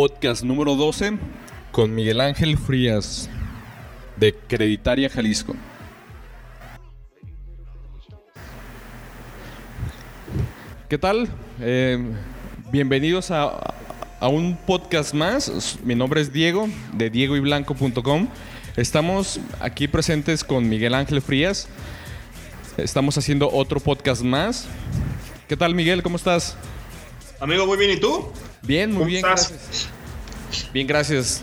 podcast número 12 con Miguel Ángel Frías de Creditaria Jalisco. ¿Qué tal? Eh, bienvenidos a, a, un podcast más. Mi nombre es Diego de diegoyblanco.com. Estamos aquí presentes con Miguel Ángel Frías. Estamos haciendo otro podcast más. ¿Qué tal Miguel? ¿Cómo estás? Amigo, muy bien. ¿Y tú? Bien, muy bien. Gracias. Bien, gracias.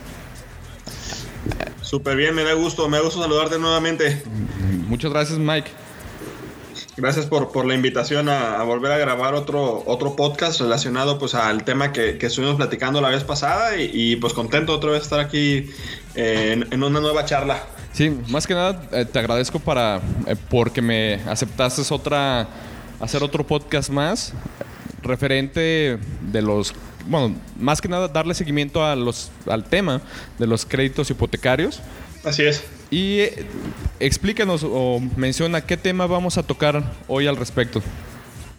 Súper bien, me da gusto, me da gusto saludarte nuevamente. Muchas gracias, Mike. Gracias por, por la invitación a, volver a grabar otro, otro podcast relacionado pues al tema que, estuvimos platicando la vez pasada y, pues contento otra vez estar aquí eh, en, una nueva charla. Sí, más que nada eh, te agradezco para eh, porque me aceptaste otra hacer otro podcast más referente de los bueno, más que nada darle seguimiento a los, al tema de los créditos hipotecarios. Así es. Y eh, explícanos o menciona qué tema vamos a tocar hoy al respecto.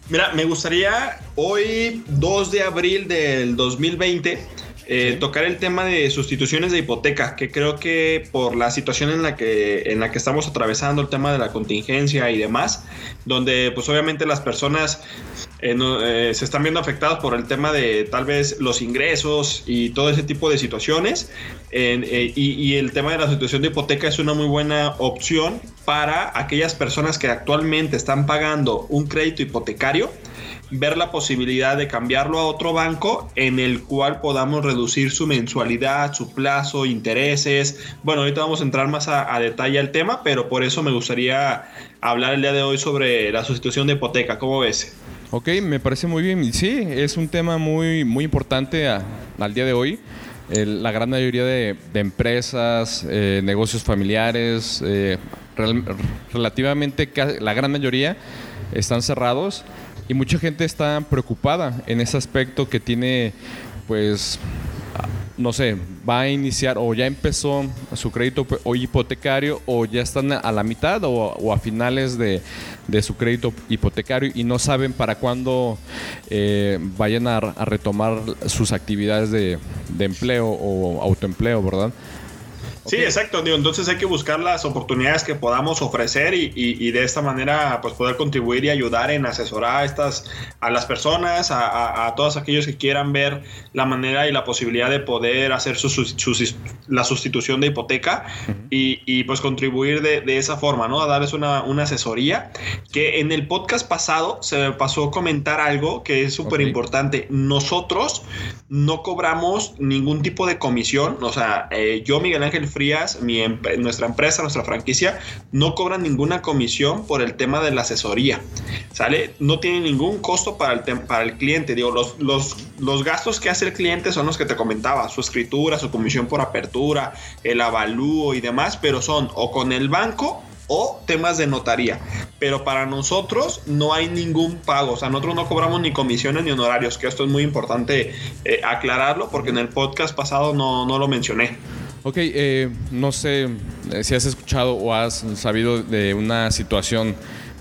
Mira, me gustaría hoy, 2 de abril del 2020, eh, tocar el tema de sustituciones de hipoteca, que creo que por la situación en la que, en la que estamos atravesando, el tema de la contingencia y demás, donde pues obviamente las personas eh, eh, se están viendo afectados por el tema de tal vez los ingresos y todo ese tipo de situaciones. Eh, y, el tema de la situación de hipoteca es una muy buena opción para aquellas personas que actualmente están pagando un crédito hipotecario ver la posibilidad de cambiarlo a otro banco en el cual podamos reducir su mensualidad, su plazo, intereses. Bueno, ahorita vamos a entrar más a, detalle al tema, pero por eso me gustaría hablar el día de hoy sobre la sustitución de hipoteca. ¿Cómo ves? Ok, me parece muy bien. Sí, es un tema muy, muy importante al día de hoy. la gran mayoría de, empresas, eh, negocios familiares, eh, relativamente la gran mayoría están cerrados y mucha gente está preocupada en ese aspecto que tiene pues no sé, va a iniciar o ya empezó su crédito hipotecario o ya están a la mitad o, a finales de, su crédito hipotecario y no saben para cuándo eh, vayan a, retomar sus actividades de, de empleo o autoempleo, ¿verdad? Sí, exacto. entonces hay que buscar las oportunidades que podamos ofrecer y, de esta manera pues poder contribuir y ayudar en asesorar a estas a las personas, a, todos aquellos que quieran ver la manera y la posibilidad de poder hacer la sustitución de hipoteca y, pues contribuir de, esa forma, ¿no? A darles una, asesoría. Que en el podcast pasado se me pasó a comentar algo que es súper importante. Nosotros no cobramos ningún tipo de comisión. O sea, eh, yo, Miguel Ángel Frías, mi, nuestra empresa, nuestra franquicia, no cobran ninguna comisión por el tema de la asesoría. ¿Sale? No tiene ningún costo para el, para el cliente. Digo, los, los, los gastos que hace el cliente son los que te comentaba, su escritura, su comisión por apertura, el avalúo y demás, pero son o con el banco o temas de notaría. Pero para nosotros no hay ningún pago. O sea, nosotros no cobramos ni comisiones ni honorarios, que esto es muy importante eh, aclararlo porque en el podcast pasado no, no lo mencioné. Ok, eh, no sé eh, si has escuchado o has sabido de una situación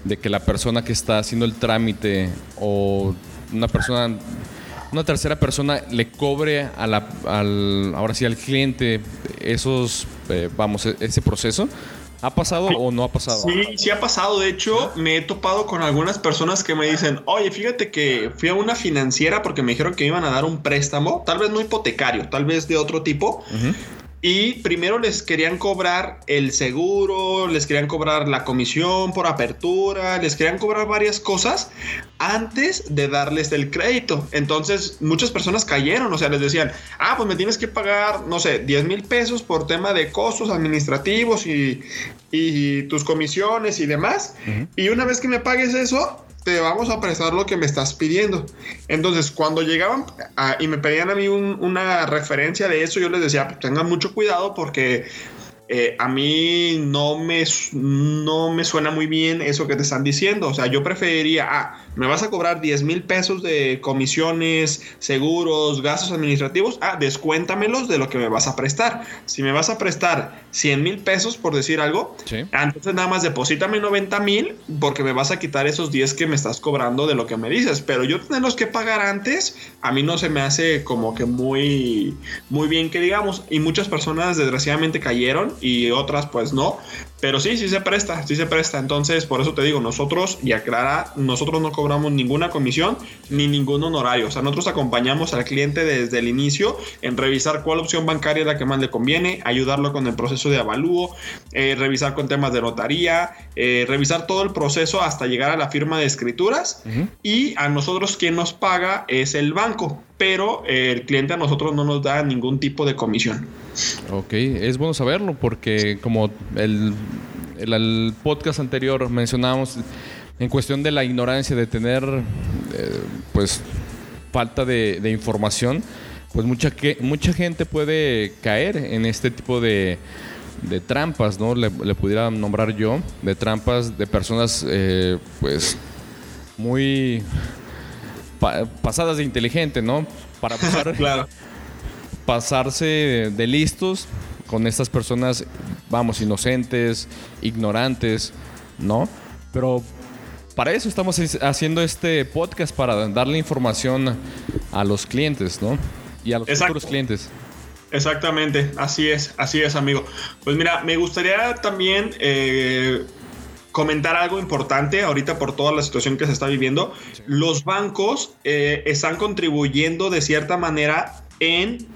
de que la persona que está haciendo el trámite o una persona, una tercera persona le cobre a la, al, ahora sí al cliente esos, eh, vamos, e-, ese proceso. ¿Ha pasado o no ha pasado? Sí, sí ha pasado. De hecho, me he topado con algunas personas que me dicen, oye, fíjate que fui a una financiera porque me dijeron que me iban a dar un préstamo, tal vez no hipotecario, tal vez de otro tipo. Y primero les querían cobrar el seguro, les querían cobrar la comisión por apertura, les querían cobrar varias cosas antes de darles el crédito. Entonces muchas personas cayeron, o sea, les decían, ah, pues me tienes que pagar, no sé, 10 mil pesos por tema de costos administrativos y, tus comisiones y demás. Y una vez que me pagues eso, vamos a prestar lo que me estás pidiendo. Entonces, cuando llegaban y me pedían a mí una referencia de eso, yo les decía, pues, tengan mucho cuidado porque eh, a mí no me, no me suena muy bien eso que te están diciendo. O sea, yo preferiría, ah, me vas a cobrar 10 mil pesos de comisiones, seguros, gastos administrativos. Ah, descuéntamelos de lo que me vas a prestar. Si me vas a prestar 100 mil pesos, por decir algo. Ah, entonces nada más deposítame 90 mil porque me vas a quitar esos 10 que me estás cobrando de lo que me dices. Pero yo tenerlos que pagar antes, a mí no se me hace como que muy, muy bien que digamos. Y muchas personas desgraciadamente cayeron y otras pues no. Pero sí, sí se presta, sí se presta. Entonces, por eso te digo, nosotros, y aclara, nosotros no cobramos ninguna comisión ni ningún honorario. O sea, nosotros acompañamos al cliente desde el inicio en revisar cuál opción bancaria es la que más le conviene, ayudarlo con el proceso de avalúo, eh, revisar con temas de notaría, eh, revisar todo el proceso hasta llegar a la firma de escrituras. Y a nosotros quien nos paga es el banco, pero eh, el cliente a nosotros no nos da ningún tipo de comisión. Ok, es bueno saberlo porque como el, el, podcast anterior mencionábamos en cuestión de la ignorancia de tener eh, pues falta de, información, pues mucha, que, mucha gente puede caer en este tipo de, de trampas, ¿no? Le, pudiera nombrar yo, de trampas de personas eh, pues muy pasadas de inteligente, ¿no? Para claro pasarse de listos con estas personas, vamos, inocentes, ignorantes, ¿no? Pero para eso estamos haciendo este podcast, para darle información a los clientes, ¿no? Y a los futuros clientes. Exactamente, así es, así es, amigo. Pues mira, me gustaría también eh, comentar algo importante ahorita por toda la situación que se está viviendo. Los bancos eh, están contribuyendo de cierta manera en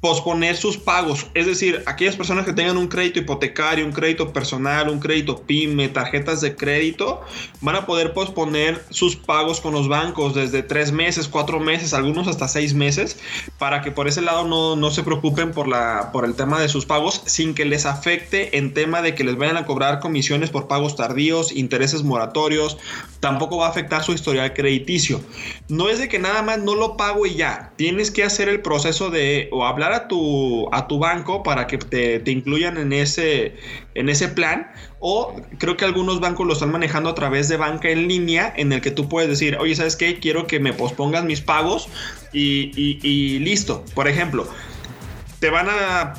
posponer sus pagos. Es decir, aquellas personas que tengan un crédito hipotecario, un crédito personal, un crédito PYME, tarjetas de crédito, van a poder posponer sus pagos con los bancos desde tres meses, cuatro meses, algunos hasta seis meses, para que por ese lado no, no se preocupen por, la, por el tema de sus pagos sin que les afecte en tema de que les vayan a cobrar comisiones por pagos tardíos, intereses moratorios, tampoco va a afectar su historial crediticio. No es de que nada más no lo pago y ya, tienes que hacer el proceso de o hablar a tu, a tu banco para que te, incluyan en ese, en ese plan. O creo que algunos bancos lo están manejando a través de banca en línea, en el que tú puedes decir, oye, ¿sabes qué? Quiero que me pospongas mis pagos y, y listo. Por ejemplo, te van a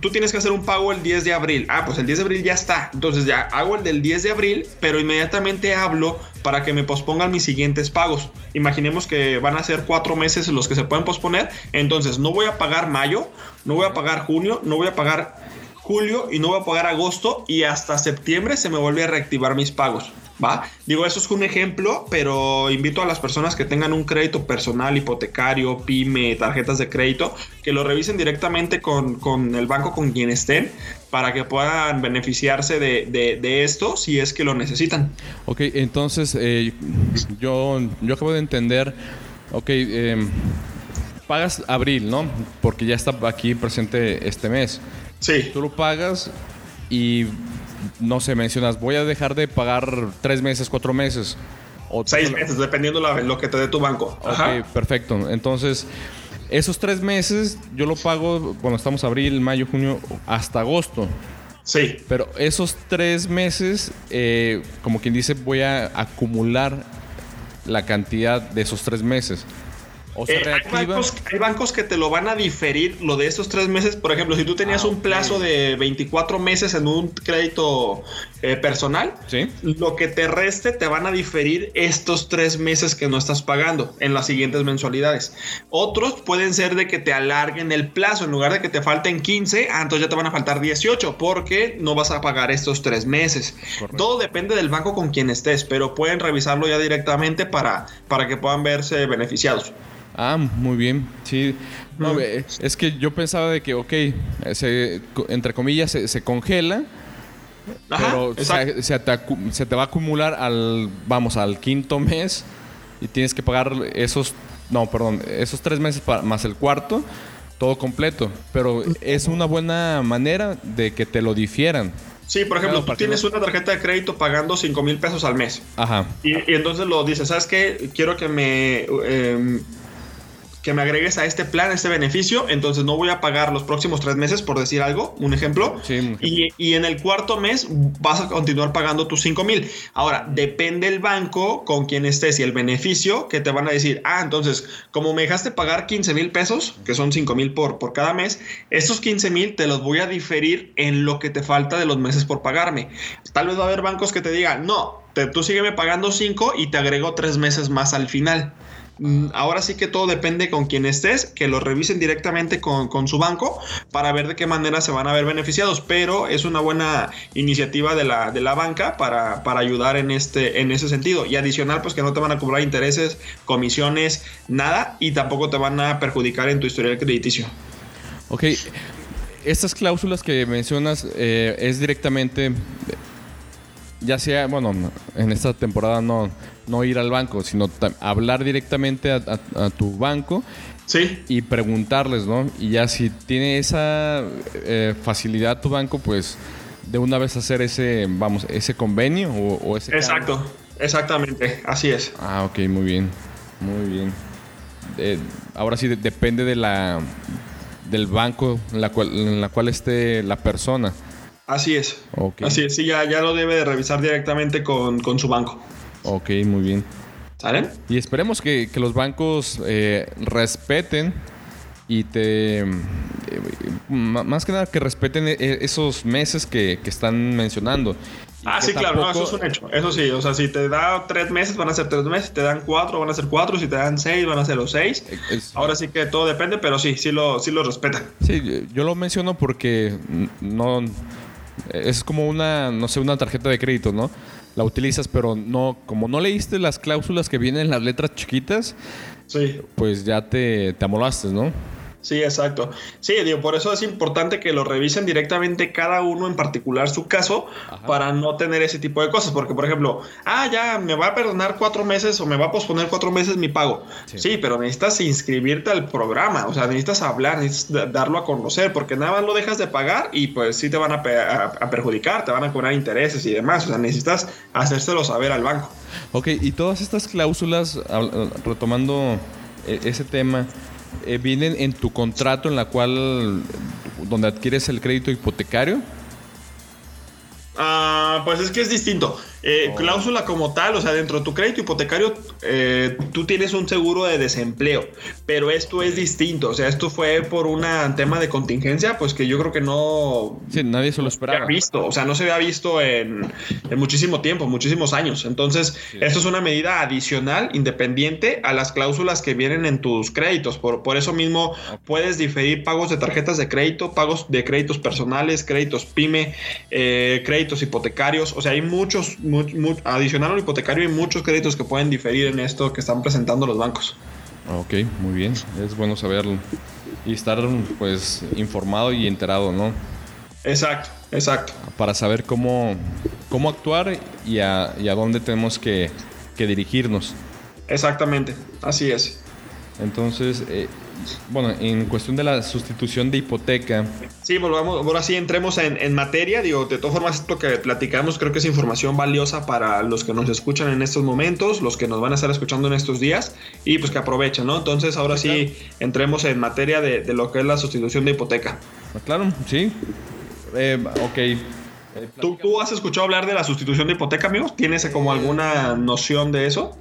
tú tienes que hacer un pago el 10 de abril. Ah, pues el 10 de abril ya está. Entonces ya hago el del 10 de abril, pero inmediatamente hablo para que me pospongan mis siguientes pagos. Imaginemos que van a ser cuatro meses los que se pueden posponer. Entonces no voy a pagar mayo, no voy a pagar junio, no voy a pagar julio y no voy a pagar agosto y hasta septiembre se me vuelve a reactivar mis pagos. ¿Va? Digo, eso es un ejemplo, pero invito a las personas que tengan un crédito personal, hipotecario, pyme, tarjetas de crédito, que lo revisen directamente con, con el banco con quien estén para que puedan beneficiarse de, esto si es que lo necesitan. Ok, entonces eh, yo, yo acabo de entender, ok, em, pagas abril, ¿no? Porque ya está aquí presente este mes. Sí. Tú lo pagas y no sé, mencionas, voy a dejar de pagar tres meses, cuatro meses. O Seis meses, dependiendo de lo que te dé tu banco. Ok, perfecto. Entonces, esos tres meses yo lo pago, bueno, estamos abril, mayo, junio, hasta agosto. Sí. Pero esos tres meses, eh, como quien dice, voy a acumular la cantidad de esos tres meses. Eh, hay, bancos, que te lo van a diferir lo de estos tres meses. Por ejemplo, si tú tenías ah, un plazo de 24 meses en un crédito eh, personal, lo que te reste te van a diferir estos tres meses que no estás pagando en las siguientes mensualidades. Otros pueden ser de que te alarguen el plazo. En lugar de que te falten 15, ah, entonces ya te van a faltar 18 porque no vas a pagar estos tres meses. Todo depende del banco con quien estés, pero pueden revisarlo ya directamente para, para que puedan verse beneficiados. Ah, muy bien. Sí. Eh, es que yo pensaba de que, ok, se, entre comillas, se, congela, pero se, te, va a acumular al, vamos, al quinto mes y tienes que pagar esos, no, perdón, esos tres meses más el cuarto, todo completo. Pero es una buena manera de que te lo difieran. Sí, por ejemplo, tú tienes una tarjeta de crédito pagando 5 mil pesos al mes. Ajá. Y, entonces lo dices, ¿sabes qué? Quiero que me... Em, que me agregues a este plan, a este beneficio, entonces no voy a pagar los próximos tres meses, por decir algo, un ejemplo. Y, y, en el cuarto mes vas a continuar pagando tus 5 mil. Ahora, depende el banco con quien estés y el beneficio que te van a decir, ah, entonces, como me dejaste pagar 15 mil pesos, que son 5 mil por, por cada mes, estos 15 mil te los voy a diferir en lo que te falta de los meses por pagarme. Tal vez va a haber bancos que te digan, no, te, tú sígueme pagando 5 y te agrego 3 meses más al final. Mm, ahora sí que todo depende con quien estés, que lo revisen directamente con, su banco para ver de qué manera se van a ver beneficiados, pero es una buena iniciativa de la, de la banca para, ayudar en, este, en ese sentido. Y adicional, pues que no te van a cobrar intereses, comisiones, nada, y tampoco te van a perjudicar en tu historial crediticio. Ok, estas cláusulas que mencionas eh, es directamente ya sea, bueno, en esta temporada no, no ir al banco, sino hablar directamente a, tu banco sí. y preguntarles, ¿no? Y ya si tiene esa eh, facilidad tu banco, pues de una vez hacer ese, vamos, ese convenio o, ese... Exacto, exactamente, así es. Ah, ok, muy bien, muy bien. ahora sí, depende de la del banco en la cual, en la cual esté la persona. Así es. Así es, sí, ya, ya lo debe de revisar directamente con, su banco. Ok, muy bien. ¿Salen? Y esperemos que, los bancos eh, respeten y te... Eh, más que nada que respeten e, esos meses que, están mencionando. Ah, sí, claro, no, eso es un hecho. Eso sí, o sea, si te da tres meses, van a ser tres meses. Si te dan cuatro, van a ser cuatro. Si te dan seis, van a ser los seis. Ahora sí que todo depende, pero sí, sí lo, sí lo respetan. Sí, yo lo menciono porque no es como una, no sé, una tarjeta de crédito, ¿no? La utilizas, pero no, como no leíste las cláusulas que vienen en las letras chiquitas, sí. pues ya te, te amolaste, ¿no? Sí, exacto. Sí, digo, por eso es importante que lo revisen directamente cada uno en particular su caso para no tener ese tipo de cosas. Porque, por ejemplo, ah, ya me va a perdonar cuatro meses o me va a posponer cuatro meses mi pago. Sí, pero necesitas inscribirte al programa, o sea, necesitas hablar, necesitas darlo a conocer, porque nada más lo dejas de pagar y pues sí te van a, perjudicar, te van a cobrar intereses y demás. O sea, necesitas hacérselo saber al banco. Ok, y todas estas cláusulas, retomando eh, ese tema, eh, vienen en tu contrato en la cual donde adquieres el crédito hipotecario? Ah, pues es que es distinto. Eh, oh. Cláusula como tal, o sea, dentro de tu crédito hipotecario, eh, tú tienes un seguro de desempleo, pero esto es distinto. O sea, esto fue por un tema de contingencia, pues que yo creo que no. Sí, nadie se lo esperaba. visto, o sea, no se había visto en, muchísimo tiempo, muchísimos años. Entonces, esto es una medida adicional, independiente a las cláusulas que vienen en tus créditos. Por, por eso mismo puedes diferir pagos de tarjetas de crédito, pagos de créditos personales, créditos PYME, eh, créditos hipotecarios. O sea, hay muchos adicional al hipotecario, hay muchos créditos que pueden diferir en esto que están presentando los bancos. Ok, muy bien. Es bueno saberlo. Y estar pues informado y enterado, ¿no? Exacto, exacto. Para saber cómo, cómo actuar y a, y a dónde tenemos que, que, dirigirnos. Exactamente, así es. Entonces, eh, bueno, en cuestión de la sustitución de hipoteca. Sí, volvamos, ahora sí entremos en, materia. Digo, de todas formas, esto que platicamos creo que es información valiosa para los que nos escuchan en estos momentos, los que nos van a estar escuchando en estos días y pues que aprovechen, ¿no? Entonces, ahora sí, entremos en materia de, lo que es la sustitución de hipoteca. Ah, claro, sí. Eh, ok. Eh, ¿Tú, ¿Tú has escuchado hablar de la sustitución de hipoteca, amigos? ¿Tienes como alguna noción de eso?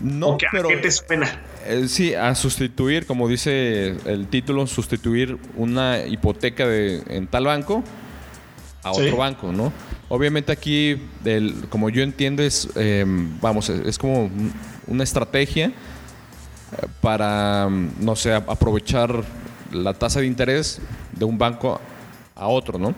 No, pero... ¿Qué te suena? Eh, sí, a sustituir, como dice el título, sustituir una hipoteca de, en tal banco a otro banco, ¿no? Obviamente aquí, como yo entiendo, es, em, vamos, es, como una estrategia eh, para, no sé, aprovechar la tasa de interés de un banco a otro, ¿no?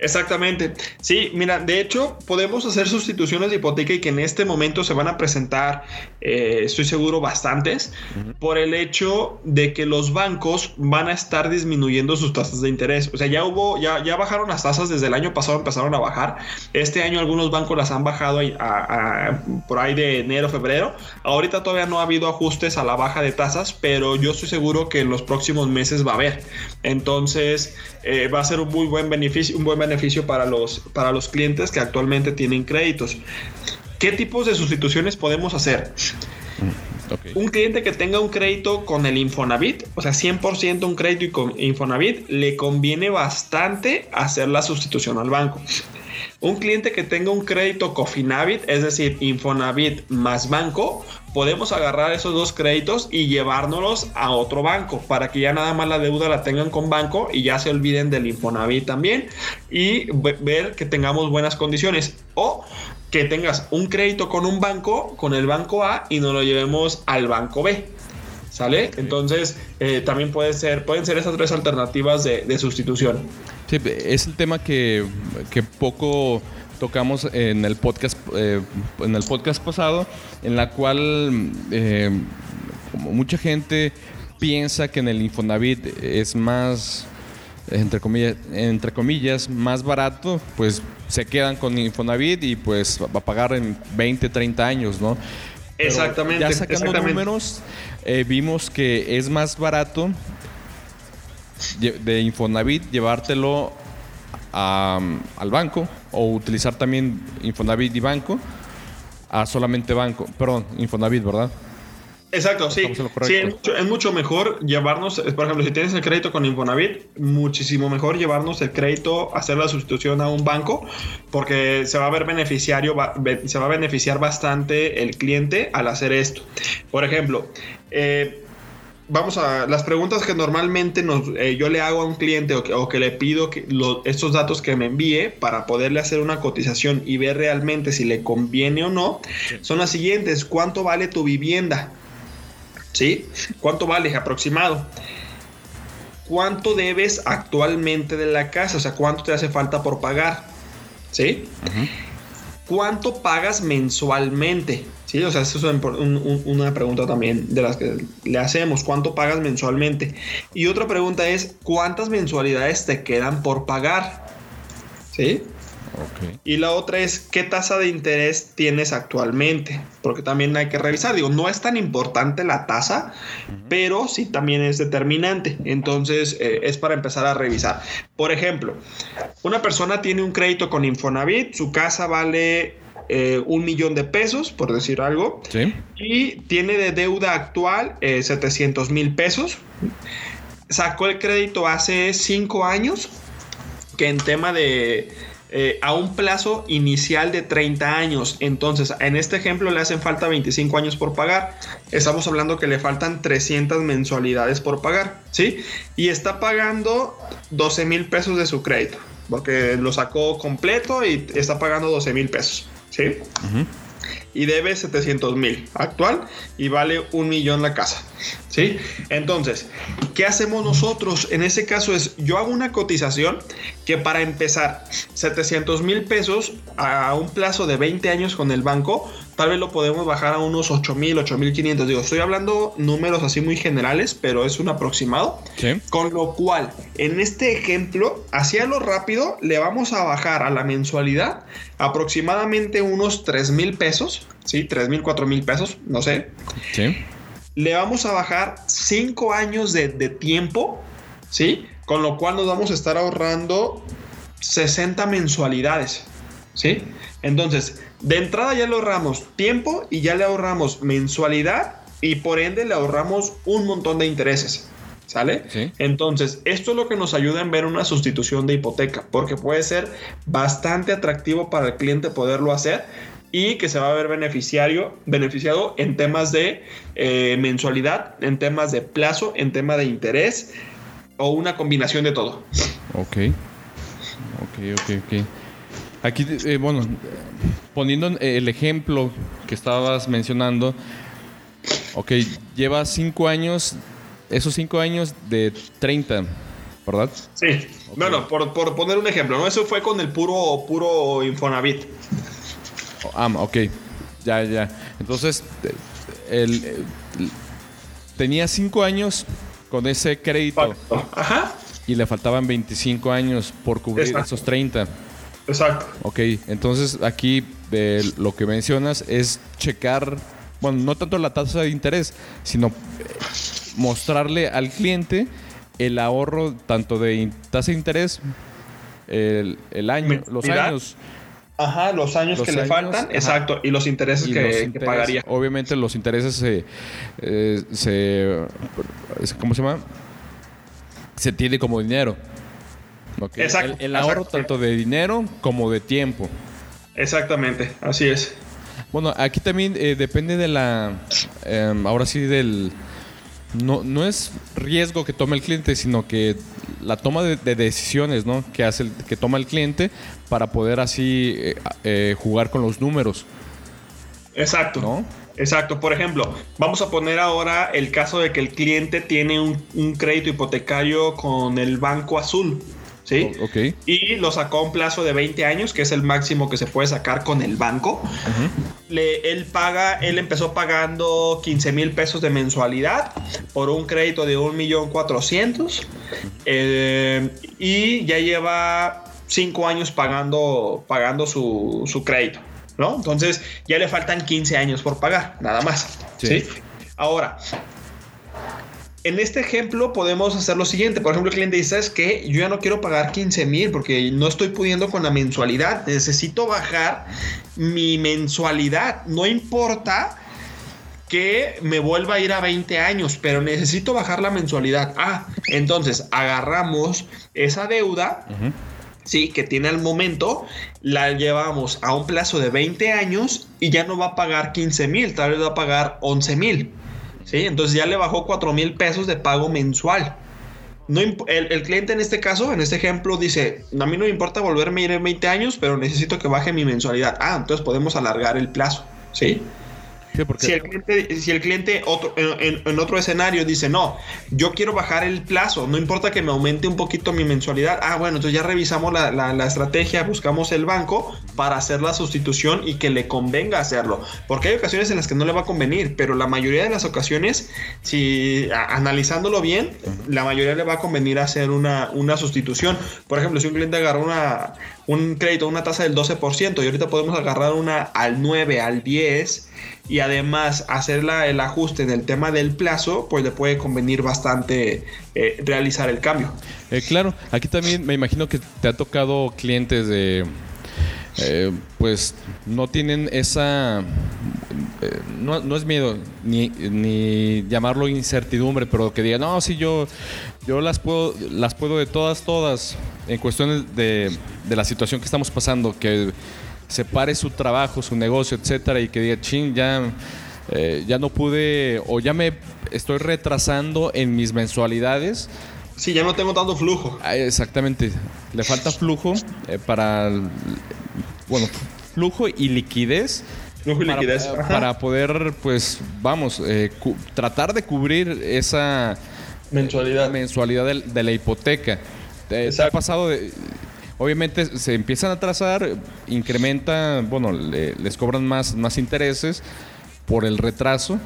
Exactamente. Sí, mira, de hecho podemos hacer sustituciones de hipoteca y que en este momento se van a presentar, eh, estoy seguro, bastantes, por el hecho de que los bancos van a estar disminuyendo sus tasas de interés. O sea, ya hubo, ya, ya bajaron las tasas desde el año pasado, empezaron a bajar. Este año algunos bancos las han bajado por ahí de enero, febrero. Ahorita todavía no ha habido ajustes a la baja de tasas, pero yo estoy seguro que en los próximos meses va a haber. Entonces, eh, va a ser un muy buen beneficio, un buen beneficio para los, para los clientes que actualmente tienen créditos. ¿Qué tipos de sustituciones podemos hacer? Un cliente que tenga un crédito con el Infonavit, o sea, 100% un crédito y con Infonavit, le conviene bastante hacer la sustitución al banco. Un cliente que tenga un crédito Cofinavit, es decir, Infonavit más banco, podemos agarrar esos dos créditos y llevárnoslos a otro banco para que ya nada más la deuda la tengan con banco y ya se olviden del Infonavit también y ver que tengamos buenas condiciones. O que tengas un crédito con un banco, con el banco A y nos lo llevemos al banco B. ¿Sale? Entonces, eh, también puede ser, pueden ser esas tres alternativas de, sustitución. Sí, es el tema que, que poco tocamos en el podcast eh, en el podcast pasado en la cual eh, como mucha gente piensa que en el Infonavit es más entre comillas, entre comillas más barato pues se quedan con Infonavit y pues va a pagar en 20 30 años no exactamente ya sacando números eh, vimos que es más barato de Infonavit llevártelo al banco o utilizar también Infonavit y banco a solamente banco. Perdón, Infonavit, ¿verdad? Exacto, sí. Sí, es mucho, mejor llevarnos, por ejemplo, si tienes el crédito con Infonavit, muchísimo mejor llevarnos el crédito, hacer la sustitución a un banco, porque se va a ver beneficiario, se va a beneficiar bastante el cliente al hacer esto. Por ejemplo, eh, vamos a las preguntas que normalmente nos, eh, yo le hago a un cliente o que, le pido que estos datos que me envíe para poderle hacer una cotización y ver realmente si le conviene o no, son las siguientes. ¿Cuánto vale tu vivienda? ¿Sí? ¿Cuánto vale aproximado? ¿Cuánto debes actualmente de la casa? O sea, ¿cuánto te hace falta por pagar? ¿Sí? ¿Cuánto pagas mensualmente? Sí, o sea, eso es una pregunta también de las que le hacemos. ¿Cuánto pagas mensualmente? Y otra pregunta es, ¿cuántas mensualidades te quedan por pagar? ¿Sí? Y la otra es qué tasa de interés tienes actualmente, porque también hay que revisar. Digo, no es tan importante la tasa, pero sí también es determinante. Entonces eh, es para empezar a revisar. Por ejemplo, una persona tiene un crédito con Infonavit, su casa vale eh, un millón de pesos, por decir algo, y tiene de deuda actual 700 eh, mil pesos. Sacó el crédito hace cinco años, que en tema de eh, a un plazo inicial de 30 años. Entonces, en este ejemplo le hacen falta 25 años por pagar. Estamos hablando que le faltan 300 mensualidades por pagar, ¿sí? Y está pagando 12 mil pesos de su crédito, porque lo sacó completo y está pagando 12 mil pesos, ¿sí? y debe 700 mil actual y vale un millón la casa. ¿Sí? Entonces, ¿qué hacemos nosotros? En ese caso es, yo hago una cotización que para empezar 700 mil pesos a un plazo de 20 años con el banco, tal vez lo podemos bajar a unos 8 mil, 8 mil 500. Digo, estoy hablando números así muy generales, pero es un aproximado. Con lo cual, en este ejemplo, hacia lo rápido, le vamos a bajar a la mensualidad aproximadamente unos 3 mil pesos, ¿sí? 3 mil, 4 mil pesos, no sé. Sí. Le vamos a bajar 5 años de, de tiempo, ¿sí? Con lo cual nos vamos a estar ahorrando 60 mensualidades, ¿sí? Entonces, de entrada ya le ahorramos tiempo y ya le ahorramos mensualidad y por ende le ahorramos un montón de intereses. ¿Sale? Entonces, esto es lo que nos ayuda en ver una sustitución de hipoteca, porque puede ser bastante atractivo para el cliente poderlo hacer y que se va a ver beneficiario, beneficiado en temas de eh, mensualidad, en temas de plazo, en tema de interés o una combinación de todo. Ok. Ok, ok, ok. Aquí, eh, bueno, poniendo el ejemplo que estabas mencionando, ok, lleva cinco años esos cinco años de 30, ¿verdad? Sí. Bueno, por, poner un ejemplo, ¿no? Eso fue con el puro, puro Infonavit. Ah, ok. Ya, ya. Entonces, el, tenía cinco años con ese crédito. Ajá. Y le faltaban 25 años por cubrir esos 30. Exacto. Ok, entonces aquí lo que mencionas es checar, bueno, no tanto la tasa de interés, sino mostrarle al cliente el ahorro tanto de tasa de interés, el, año, los años Ajá, los años que le faltan, exacto, y los intereses que, pagaría. Obviamente los intereses se, eh, se, ¿cómo se llama? Se tiene como dinero. Exacto. El, ahorro tanto de dinero como de tiempo. Exactamente, así es. Bueno, aquí también eh, depende de la, em, ahora sí del, no, no es riesgo que tome el cliente, sino que la toma de, decisiones ¿no? que, hace el, que toma el cliente para poder así eh, eh, jugar con los números. Exacto. Exacto. Por ejemplo, vamos a poner ahora el caso de que el cliente tiene un crédito hipotecario con el Banco Azul. ¿Sí? Y lo sacó a un plazo de 20 años, que es el máximo que se puede sacar con el banco. Le, él paga, él empezó pagando 15 mil pesos de mensualidad por un crédito de 1.400.000 eh, y ya lleva 5 años pagando, pagando su, su crédito. ¿no? Entonces ya le faltan 15 años por pagar, nada más. ¿sí? Ahora, en este ejemplo podemos hacer lo siguiente. Por ejemplo, el cliente dice, es que yo ya no quiero pagar 15 mil porque no estoy pudiendo con la mensualidad. Necesito bajar mi mensualidad. No importa que me vuelva a ir a 20 años, pero necesito bajar la mensualidad. Ah, entonces agarramos esa deuda. Sí, que tiene al momento, la llevamos a un plazo de 20 años y ya no va a pagar 15 mil, tal vez va a pagar 11 mil. ¿Sí? Entonces ya le bajó 4 mil pesos de pago mensual. No, el, el, cliente en este caso, en este ejemplo, dice, a mí no me importa volverme a ir en 20 años, pero necesito que baje mi mensualidad. Ah, entonces podemos alargar el plazo, ¿sí? Si, el cliente, si el cliente otro, en, otro escenario dice, no, yo quiero bajar el plazo, no importa que me aumente un poquito mi mensualidad, ah, bueno, entonces ya revisamos la, la, estrategia, buscamos el banco para hacer la sustitución y que le convenga hacerlo. Porque hay ocasiones en las que no le va a convenir, pero la mayoría de las ocasiones, si analizándolo bien, la mayoría le va a convenir hacer una, una sustitución. Por ejemplo, si un cliente agarra una, un crédito una tasa del 12% y ahorita podemos agarrar una al 9, al 10 y además hacer el ajuste en el tema del plazo, pues le puede convenir bastante eh, realizar el cambio. Eh, claro, aquí también me imagino que te ha tocado clientes de... Eh, pues no tienen esa no, es miedo ni, llamarlo incertidumbre pero que digan no si yo yo las puedo las puedo de todas todas en cuestiones de, de la situación que estamos pasando que separe su trabajo, su negocio, etcétera, y que diga, ching, ya, eh, ya no pude o ya me estoy retrasando en mis mensualidades. Sí, ya no tengo tanto flujo. Ah, exactamente. Le falta flujo eh, para. Bueno, flujo y liquidez. Flujo y para, liquidez. Para poder, pues, vamos, eh, tratar de cubrir esa mensualidad, mensualidad de, la hipoteca. ¿Te, ha pasado de, Obviamente se empiezan a trazar, incrementa, bueno, les cobran más, más intereses por el retraso.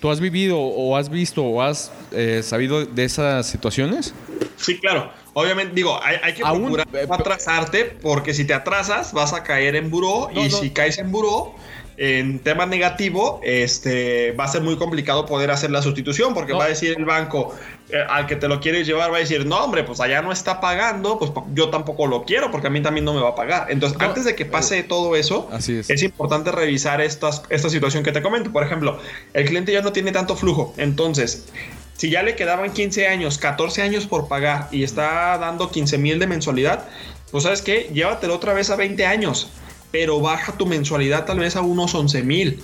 ¿Tú has vivido o has visto o has eh, sabido de esas situaciones? Sí, claro. Obviamente, digo, hay, que procurar eh, no atrasarte porque si te atrasas vas a caer en buró y si caes en buró en tema negativo, este, va a ser muy complicado poder hacer la sustitución porque va a decir el banco eh, al que te lo quieres llevar, va a decir, no, hombre, pues allá no está pagando, pues yo tampoco lo quiero porque a mí también no me va a pagar. Entonces, antes de que pase eh, todo eso, es. importante revisar estas, esta situación que te comento. Por ejemplo, el cliente ya no tiene tanto flujo, entonces si ya le quedaban 15 años, 14 años por pagar y está dando 15 mil de mensualidad, pues sabes qué, llévatelo otra vez a 20 años pero baja tu mensualidad tal vez a unos 11 mil.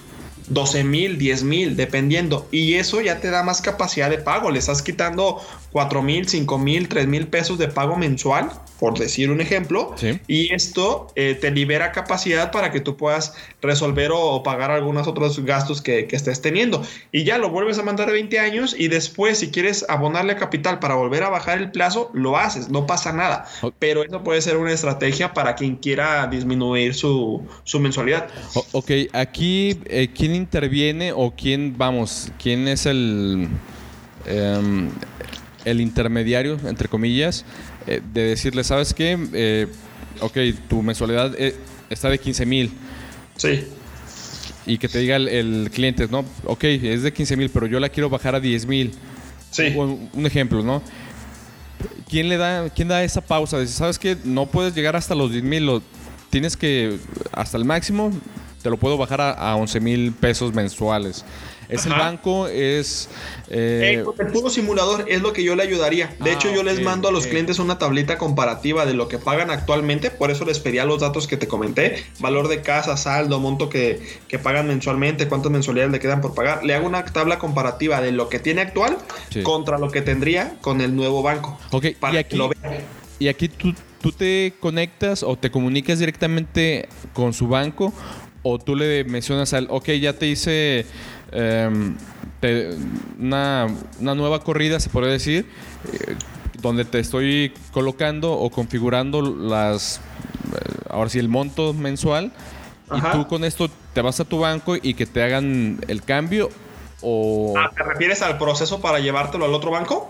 12 mil, 10 mil, dependiendo. Y eso ya te da más capacidad de pago. Le estás quitando 4 mil, 5 mil, 3 mil pesos de pago mensual, por decir un ejemplo. Y esto eh, te libera capacidad para que tú puedas resolver o, pagar algunos otros gastos que, estés teniendo. Y ya lo vuelves a mandar de 20 años y después si quieres abonarle capital para volver a bajar el plazo, lo haces, no pasa nada. Pero eso puede ser una estrategia para quien quiera disminuir su, mensualidad. ok, aquí, eh, ¿quién interviene o quién, vamos, quién es el... Em, el intermediario, entre comillas, eh, de decirle, ¿sabes qué? Eh, ok, tu mensualidad eh, está de 15 mil. Sí. Y que te diga el, cliente, ¿no? Ok, es de 15 mil, pero yo la quiero bajar a 10 mil. Sí. Un, ejemplo, ¿no? ¿Quién le da, quién da esa pausa? Dice, ¿sabes qué? No puedes llegar hasta los 10 mil, tienes que, hasta el máximo, te lo puedo bajar a, a 11 mil pesos mensuales. Es el banco, es... Eh... el puro simulador es lo que yo le ayudaría. De hecho, yo ah, les mando a los clientes una tablita comparativa de lo que pagan actualmente. Por eso les pedía los datos que te comenté. Valor de casa, saldo, monto que, pagan mensualmente, cuántas mensualidades le quedan por pagar. Le hago una tabla comparativa de lo que tiene actual contra lo que tendría con el nuevo banco. Ok, y aquí, Y aquí tú, tú te conectas o te comunicas directamente con su banco o tú le mencionas al, ok, ya te hice Em, una, nueva corrida, se podría decir, eh, donde te estoy colocando o configurando las, eh, ahora sí, el monto mensual. Y tú con esto te vas a tu banco y que te hagan el cambio o... Ah, ¿Te refieres al proceso para llevártelo al otro banco?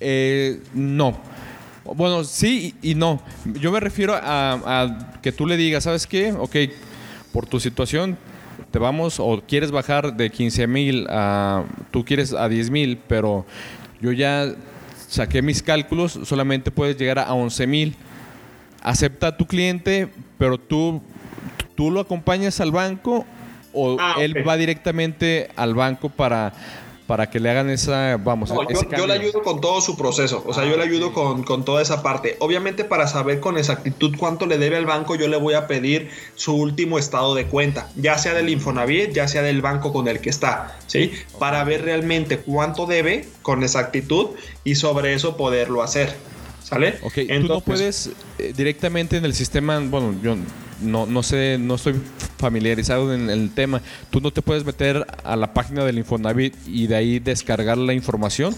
Eh, no. Bueno, sí y, no. Yo me refiero a, a, que tú le digas, ¿sabes qué? Ok, por tu situación te vamos o quieres bajar de 15 mil a, tú quieres a 10 mil, pero yo ya saqué mis cálculos, solamente puedes llegar a 11 mil. Acepta tu cliente, pero tú, tú lo acompañas al banco o ah, él va directamente al banco para para que le hagan esa, vamos, yo, le ayudo con todo su proceso, o sea, yo le ah, ayudo con, con, toda esa parte. Obviamente para saber con exactitud cuánto le debe al banco, yo le voy a pedir su último estado de cuenta, ya sea del Infonavit, ya sea del banco con el que está, ¿sí? Para ver realmente cuánto debe con exactitud y sobre eso poderlo hacer. ¿Sale? Ok, Entonces, tú no puedes eh, directamente en el sistema, bueno, yo no, no sé, no estoy familiarizado en el tema. ¿Tú no te puedes meter a la página del Infonavit y de ahí descargar la información?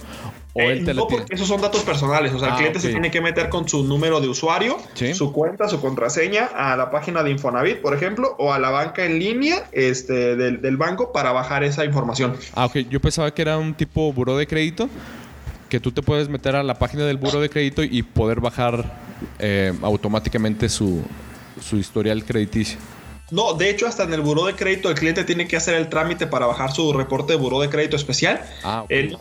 ¿O eh, no, porque esos son datos personales. O sea, el ah, cliente se tiene que meter con su número de usuario, su cuenta, su contraseña a la página de Infonavit, por ejemplo, o a la banca en línea este, del, del banco para bajar esa información. Ah, ok. Yo pensaba que era un tipo buró de crédito que tú te puedes meter a la página del buro de crédito y poder bajar eh, automáticamente su, su historial crediticio. No, de hecho, hasta en el buró de crédito el cliente tiene que hacer el trámite para bajar su reporte de buró de crédito especial. Ah, eh,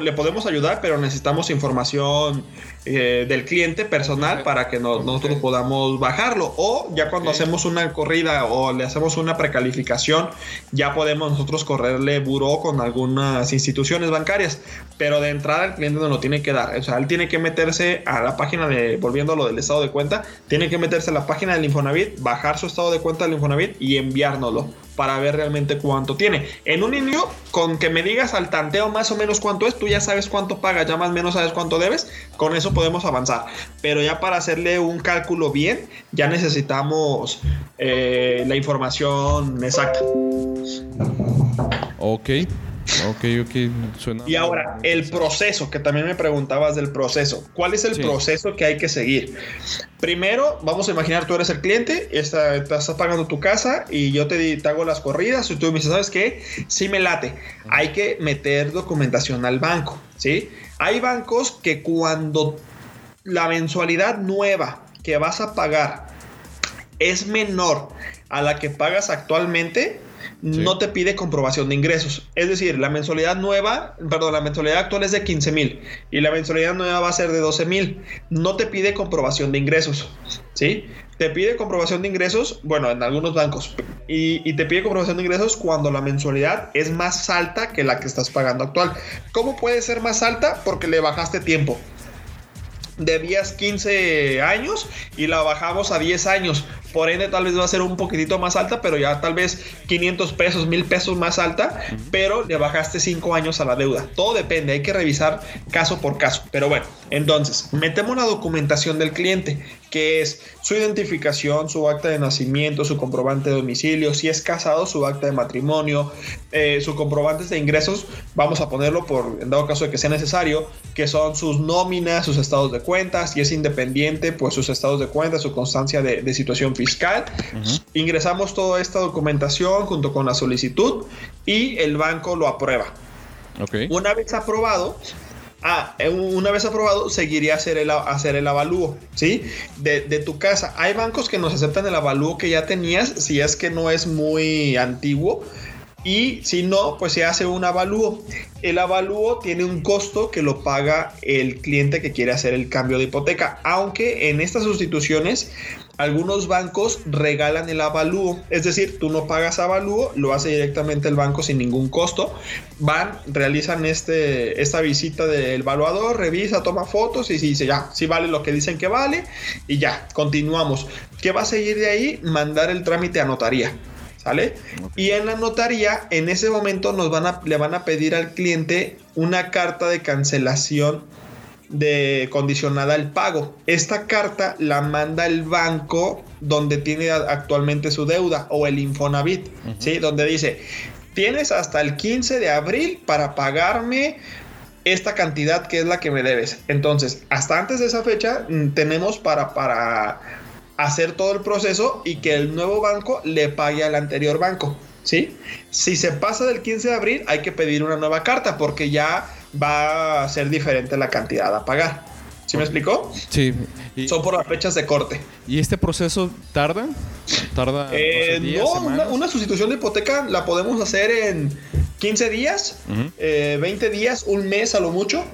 le podemos ayudar, pero necesitamos información eh, del cliente personal para que nosotros podamos bajarlo. O ya cuando hacemos una corrida o le hacemos una precalificación, ya podemos nosotros correrle buró con algunas instituciones bancarias. Pero de entrada el cliente no lo tiene que dar. O sea, él tiene que meterse a la página de, volviendo a lo del estado de cuenta, tiene que meterse a la página del Infonavit, bajar su estado de cuenta del Infonavit y enviárnoslo para ver realmente cuánto tiene. En un inicio, con que me digas al tanteo más o menos cuánto es, tú ya sabes cuánto pagas, ya más o menos sabes cuánto debes, con eso podemos avanzar. Pero ya para hacerle un cálculo bien, ya necesitamos eh, la información exacta. Ok. Ok, ok. y ahora, el proceso, que también me preguntabas del proceso. ¿Cuál es el proceso que hay que seguir? Primero, vamos a imaginar, tú eres el cliente, estás pagando tu casa y yo te, hago las corridas y tú me dices, ¿sabes qué? Sí me late. Hay que meter documentación al banco, ¿sí? Hay bancos que cuando la mensualidad nueva que vas a pagar es menor a la que pagas actualmente, no te pide comprobación de ingresos. Es decir, la mensualidad nueva, perdón, la mensualidad actual es de 15 mil y la mensualidad nueva va a ser de 12 mil. No te pide comprobación de ingresos. ¿Sí? Te pide comprobación de ingresos, bueno, en algunos bancos, y, y, te pide comprobación de ingresos cuando la mensualidad es más alta que la que estás pagando actual. ¿Cómo puede ser más alta? Porque le bajaste tiempo debías 15 años y la bajamos a 10 años. Por ende, tal vez va a ser un poquitito más alta, pero ya tal vez 500 pesos, 1000 pesos más alta, pero le bajaste 5 años a la deuda. Todo depende, hay que revisar caso por caso. Pero bueno, entonces, metemos la documentación del cliente, que es su identificación, su acta de nacimiento, su comprobante de domicilio, si es casado, su acta de matrimonio, eh, sus comprobantes de ingresos, vamos a ponerlo por, en dado caso de que sea necesario, que son sus nóminas, sus estados de cuentas, si es independiente, pues sus estados de cuenta, su constancia de, de situación fiscal. Ingresamos toda esta documentación junto con la solicitud y el banco lo aprueba. Una vez aprobado, Ah, eh, una vez aprobado, seguiría hacer el, hacer el avalúo, ¿sí? De, de, tu casa. Hay bancos que nos aceptan el avalúo que ya tenías, si es que no es muy antiguo. Y si no, pues se hace un avalúo. El avalúo tiene un costo que lo paga el cliente que quiere hacer el cambio de hipoteca. Aunque en estas sustituciones algunos bancos regalan el avalúo, es decir, tú no pagas avalúo, lo hace directamente el banco sin ningún costo. Van, realizan este, esta visita del evaluador, revisa, toma fotos y dice ya, si vale lo que dicen que vale y ya, continuamos. ¿Qué va a seguir de ahí? Mandar el trámite a notaría. ¿Sale? Y en la notaría, en ese momento nos van a, le van a pedir al cliente una carta de cancelación de condicionada al pago. Esta carta la manda el banco donde tiene actualmente su deuda o el Infonavit, ¿sí? Donde dice, tienes hasta el 15 de abril para pagarme esta cantidad que es la que me debes. Entonces, hasta antes de esa fecha mm, tenemos para, para hacer todo el proceso y que el nuevo banco le pague al anterior banco. ¿Sí? Si se pasa del 15 de abril, hay que pedir una nueva carta porque ya va a ser diferente la cantidad a pagar. ¿Sí me explicó? Sí. Son por las fechas de corte. ¿Y este proceso tarda? ¿Tarda? Eh, no, una, sustitución de hipoteca la podemos hacer en 15 días, 20 eh, días, un mes a lo mucho.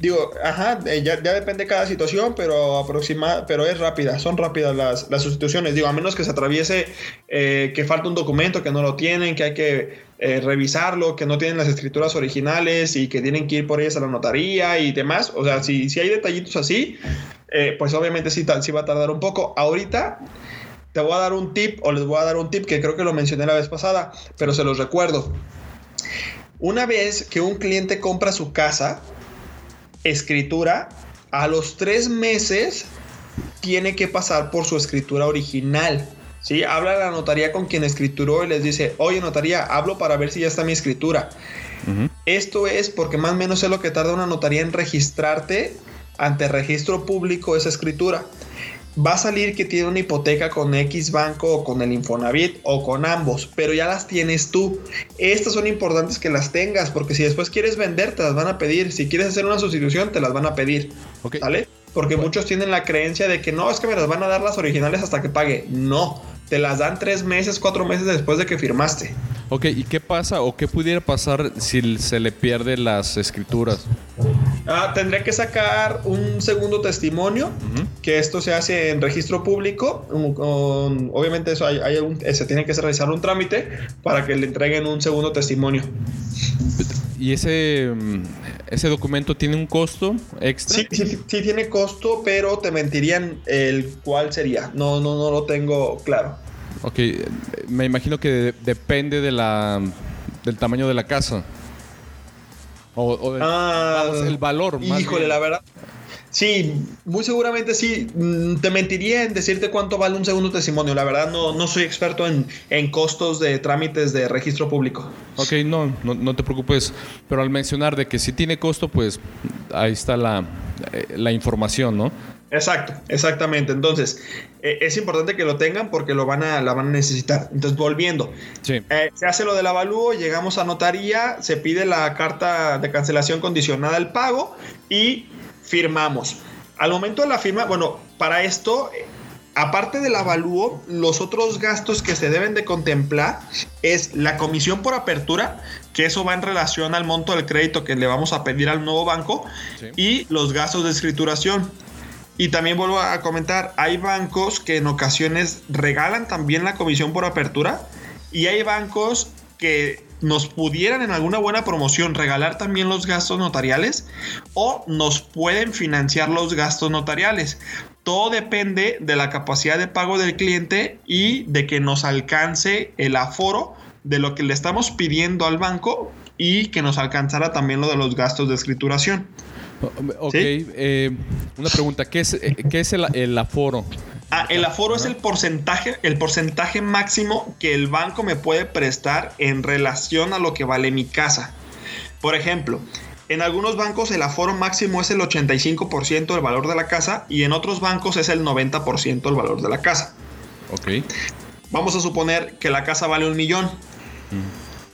Digo, ajá, eh, ya, depende de cada situación, pero aproxima, pero es rápida, son rápidas las, las sustituciones. Digo, a menos que se atraviese eh, que falta un documento, que no lo tienen, que hay que eh, revisarlo, que no tienen las escrituras originales y que tienen que ir por ellas a la notaría y demás. O sea, si, si hay detallitos así, pues obviamente sí, sí va a tardar un poco. Ahorita te voy a dar un tip, o les voy a dar un tip que creo que lo mencioné la vez pasada, pero se los recuerdo. Una vez que un cliente compra su casa, escritura, a los tres meses tiene que pasar por su escritura original. ¿Sí? Habla la notaría con quien escrituró y les dice, oye notaría, hablo para ver si ya está mi escritura. Esto es porque más o menos es lo que tarda una notaría en registrarte ante registro público esa escritura va a salir que tiene una hipoteca con X banco o con el Infonavit o con ambos, pero ya las tienes tú. Estas son importantes que las tengas porque si después quieres vender te las van a pedir, si quieres hacer una sustitución te las van a pedir. Porque muchos tienen la creencia de que no, es que me las van a dar las originales hasta que pague. No, te las dan tres meses, cuatro meses después de que firmaste. Ok, ¿y qué pasa o qué pudiera pasar si se le pierde las escrituras? Ah, tendría que sacar un segundo testimonio, que esto se hace en registro público. obviamente eso hay, se tiene que realizar un trámite para que le entreguen un segundo testimonio. ¿Y ese, mm, ese documento tiene un costo extra? Sí, sí, sí, tiene costo, pero te mentirían el cuál sería. No, no, no lo tengo claro. Ok, me imagino que depende de la, del tamaño de la casa. O, del, ah, el valor. híjole, la verdad. Sí, muy seguramente sí. Mm, te mentiría en decirte cuánto vale un segundo testimonio. La verdad no, no soy experto en, en costos de trámites de registro público. Ok, no, no, te preocupes. Pero al mencionar de que si tiene costo, pues ahí está la, eh, la información, ¿no? Exacto, exactamente. Entonces, eh, es importante que lo tengan porque lo van a, la van a necesitar. Entonces, volviendo. Eh, se hace lo del avalúo, llegamos a notaría, se pide la carta de cancelación condicionada al pago y firmamos. Al momento de la firma, bueno, para esto, aparte del avalúo, los otros gastos que se deben de contemplar es la comisión por apertura, que eso va en relación al monto del crédito que le vamos a pedir al nuevo banco, y los gastos de escrituración. Y también vuelvo a comentar, hay bancos que en ocasiones regalan también la comisión por apertura y hay bancos que nos pudieran en alguna buena promoción regalar también los gastos notariales o nos pueden financiar los gastos notariales. Todo depende de la capacidad de pago del cliente y de que nos alcance el aforo de lo que le estamos pidiendo al banco y que nos alcanzara también lo de los gastos de escrituración. Ok, eh, una pregunta, ¿qué es, eh, qué es el, aforo? Ah, el aforo es el porcentaje, el porcentaje máximo que el banco me puede prestar en relación a lo que vale mi casa. Por ejemplo, en algunos bancos el aforo máximo es el 85% del valor de la casa y en otros bancos es el 90% del valor de la casa. Ok. Vamos a suponer que la casa vale un millón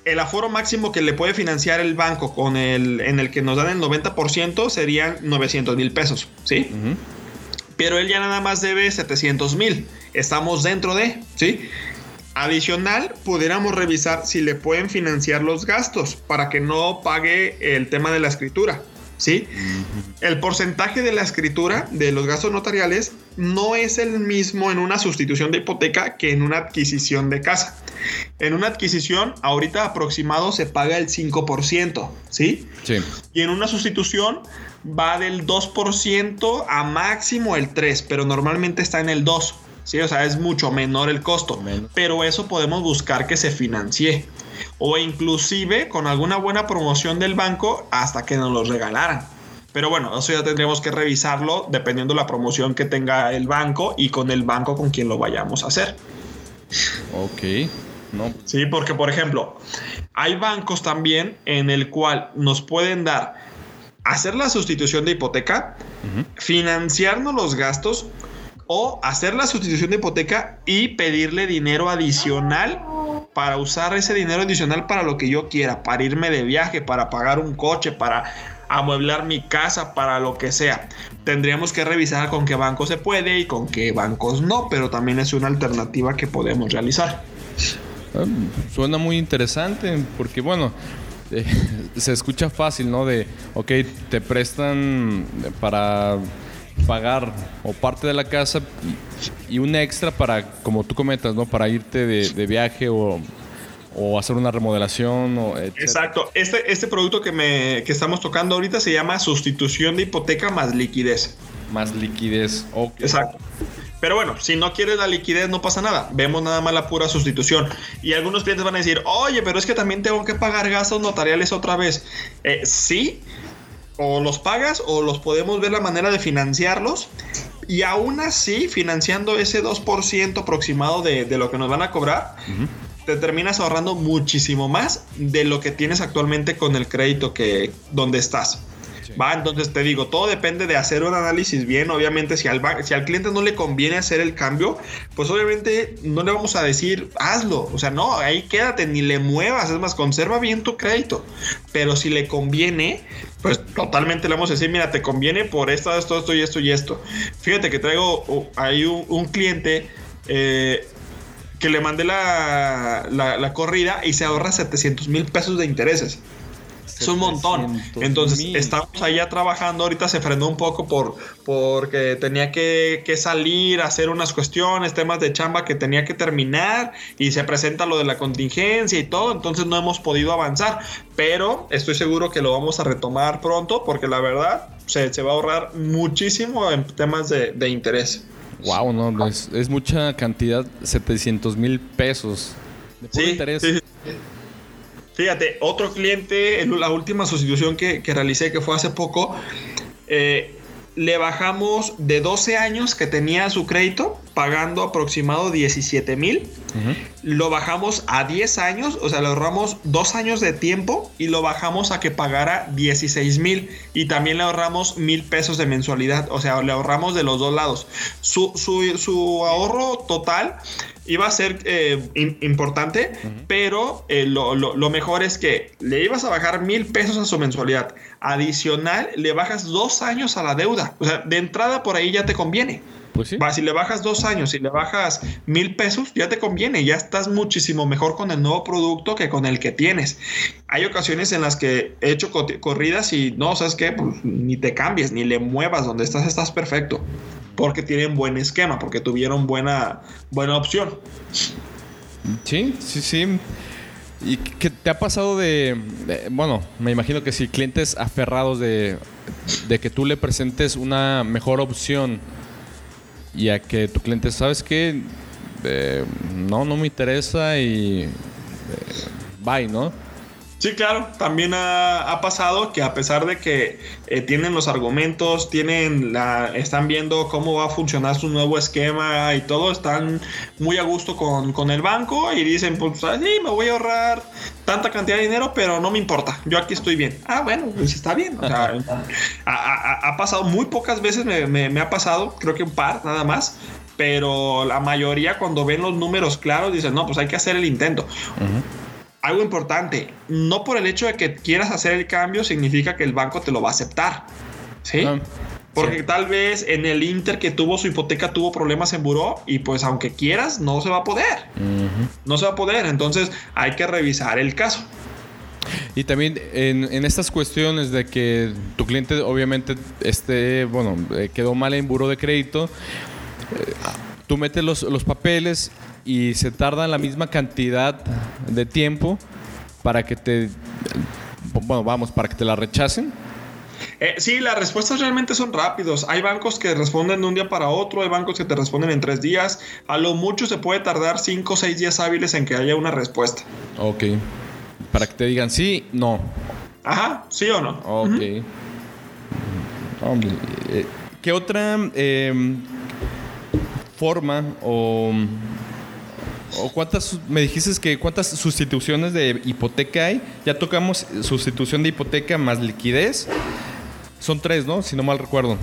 el aforo máximo que le puede financiar el banco con el en el que nos dan el 90% serían 900 mil pesos, ¿sí? Pero él ya nada más debe 700 mil. Estamos dentro de, ¿sí? Adicional, pudiéramos revisar si le pueden financiar los gastos para que no pague el tema de la escritura, ¿sí? El porcentaje de la escritura de los gastos notariales no es el mismo en una sustitución de hipoteca que en una adquisición de casa. En una adquisición, ahorita aproximado se paga el 5%, ¿sí? Sí. Y en una sustitución va del 2% a máximo el 3%, pero normalmente está en el 2%. Sí, o sea, es mucho menor el costo. Pero eso podemos buscar que se financie. O inclusive con alguna buena promoción del banco hasta que nos los regalaran. Pero bueno, eso ya tendríamos que revisarlo dependiendo de la promoción que tenga el banco y con el banco con quien lo vayamos a hacer. Ok. No. Sí, porque por ejemplo, hay bancos también en el cual nos pueden dar hacer la sustitución de hipoteca, financiarnos los gastos o hacer la sustitución de hipoteca y pedirle dinero adicional para usar ese dinero adicional para lo que yo quiera, para irme de viaje, para pagar un coche, para amueblar mi casa, para lo que sea. Tendríamos que revisar con qué banco se puede y con qué bancos no, pero también es una alternativa que podemos realizar. Ah, suena muy interesante porque bueno, eh, se escucha fácil, ¿no? De, ok, te prestan para pagar o parte de la casa y un extra para, como tú comentas, ¿no? Para irte de, viaje o, hacer una remodelación. O Exacto. Este, este producto que, me, que estamos tocando ahorita se llama sustitución de hipoteca más liquidez. Más liquidez, ok. Exacto. Pero bueno, si no quieres la liquidez, no pasa nada. Vemos nada más la pura sustitución. Y algunos clientes van a decir, oye, pero es que también tengo que pagar gastos notariales otra vez. Eh, sí, o los pagas o los podemos ver la manera de financiarlos. Y aún así, financiando ese 2% aproximado de, lo que nos van a cobrar, te terminas ahorrando muchísimo más de lo que tienes actualmente con el crédito que donde estás. Va, entonces te digo, todo depende de hacer un análisis bien. Obviamente, si al, si al cliente no le conviene hacer el cambio, pues obviamente no le vamos a decir, hazlo. O sea, no, ahí quédate, ni le muevas. Es más, conserva bien tu crédito. Pero si le conviene, pues totalmente le vamos a decir, mira, te conviene por esto, esto, esto y esto y esto. Fíjate que traigo uh, ahí un, cliente. Eh, que le mandé la, la, corrida y se ahorra 700 mil pesos de intereses. Es un montón. Entonces, estamos allá trabajando. Ahorita se frenó un poco por porque tenía que, que, salir a hacer unas cuestiones, temas de chamba que tenía que terminar. Y se presenta lo de la contingencia y todo. Entonces no hemos podido avanzar. Pero estoy seguro que lo vamos a retomar pronto. Porque la verdad se, se va a ahorrar muchísimo en temas de, de interés. Wow, no, es, es mucha cantidad, 700 mil pesos. De sí, interés. Sí, Fíjate, otro cliente, en la última sustitución que, que realicé, que fue hace poco, eh, le bajamos de 12 años que tenía su crédito, pagando aproximado 17 mil. Lo bajamos a 10 años, o sea, le ahorramos 2 años de tiempo y lo bajamos a que pagara 16 mil. Y también le ahorramos mil pesos de mensualidad, o sea, le ahorramos de los dos lados. Su, su, su ahorro total iba a ser eh, importante, pero eh, lo, mejor es que le ibas a bajar mil pesos a su mensualidad. Adicional, le bajas dos años a la deuda. O sea, de entrada por ahí ya te conviene. Pues sí. Va, si le bajas dos años y le bajas mil pesos, ya te conviene, ya estás muchísimo mejor con el nuevo producto que con el que tienes. Hay ocasiones en las que he hecho corridas y no, ¿sabes qué? Pues, ni te cambies, ni le muevas, donde estás estás perfecto porque tienen buen esquema, porque tuvieron buena, buena opción. Sí, sí, sí. ¿Y qué te ha pasado de, bueno, me imagino que si clientes aferrados de, de, que tú le presentes una mejor opción y a que tu cliente, ¿sabes qué? no, no me interesa y eh, bye, ¿no? Sí, claro, también ha, pasado que a pesar de que eh, tienen los argumentos, tienen la, están viendo cómo va a funcionar su nuevo esquema y todo, están muy a gusto con, el banco y dicen, pues ah, sí, me voy a ahorrar tanta cantidad de dinero, pero no me importa, yo aquí estoy bien. Ah, bueno, pues está bien. ha, pasado muy pocas veces, me, ha pasado, creo que un par nada más, pero la mayoría cuando ven los números claros dicen, no, pues hay que hacer el intento algo importante, no por el hecho de que quieras hacer el cambio significa que el banco te lo va a aceptar. ¿Sí? Ah, Porque tal vez en el Inter que tuvo su hipoteca tuvo problemas en buró y pues aunque quieras no se va a poder. No se va a poder, entonces hay que revisar el caso. Y también en, estas cuestiones de que tu cliente obviamente esté, bueno, eh, quedó mal en buro de crédito, eh, tú metes los, los papeles y se tarda la misma cantidad de tiempo para que te, bueno, vamos, para que te la rechacen. Eh, sí, las respuestas realmente son rápidos. Hay bancos que responden de un día para otro, hay bancos que te responden en tres días. A lo mucho se puede tardar cinco o seis días hábiles en que haya una respuesta. Ok. Para que te digan sí, no. Ajá, sí o no. Ok. Eh, ¿Qué otra em, forma o, o cuántas, me dijiste que cuántas sustituciones de hipoteca hay? Ya tocamos sustitución de hipoteca más liquidez. Son tres, ¿no? Si no mal recuerdo.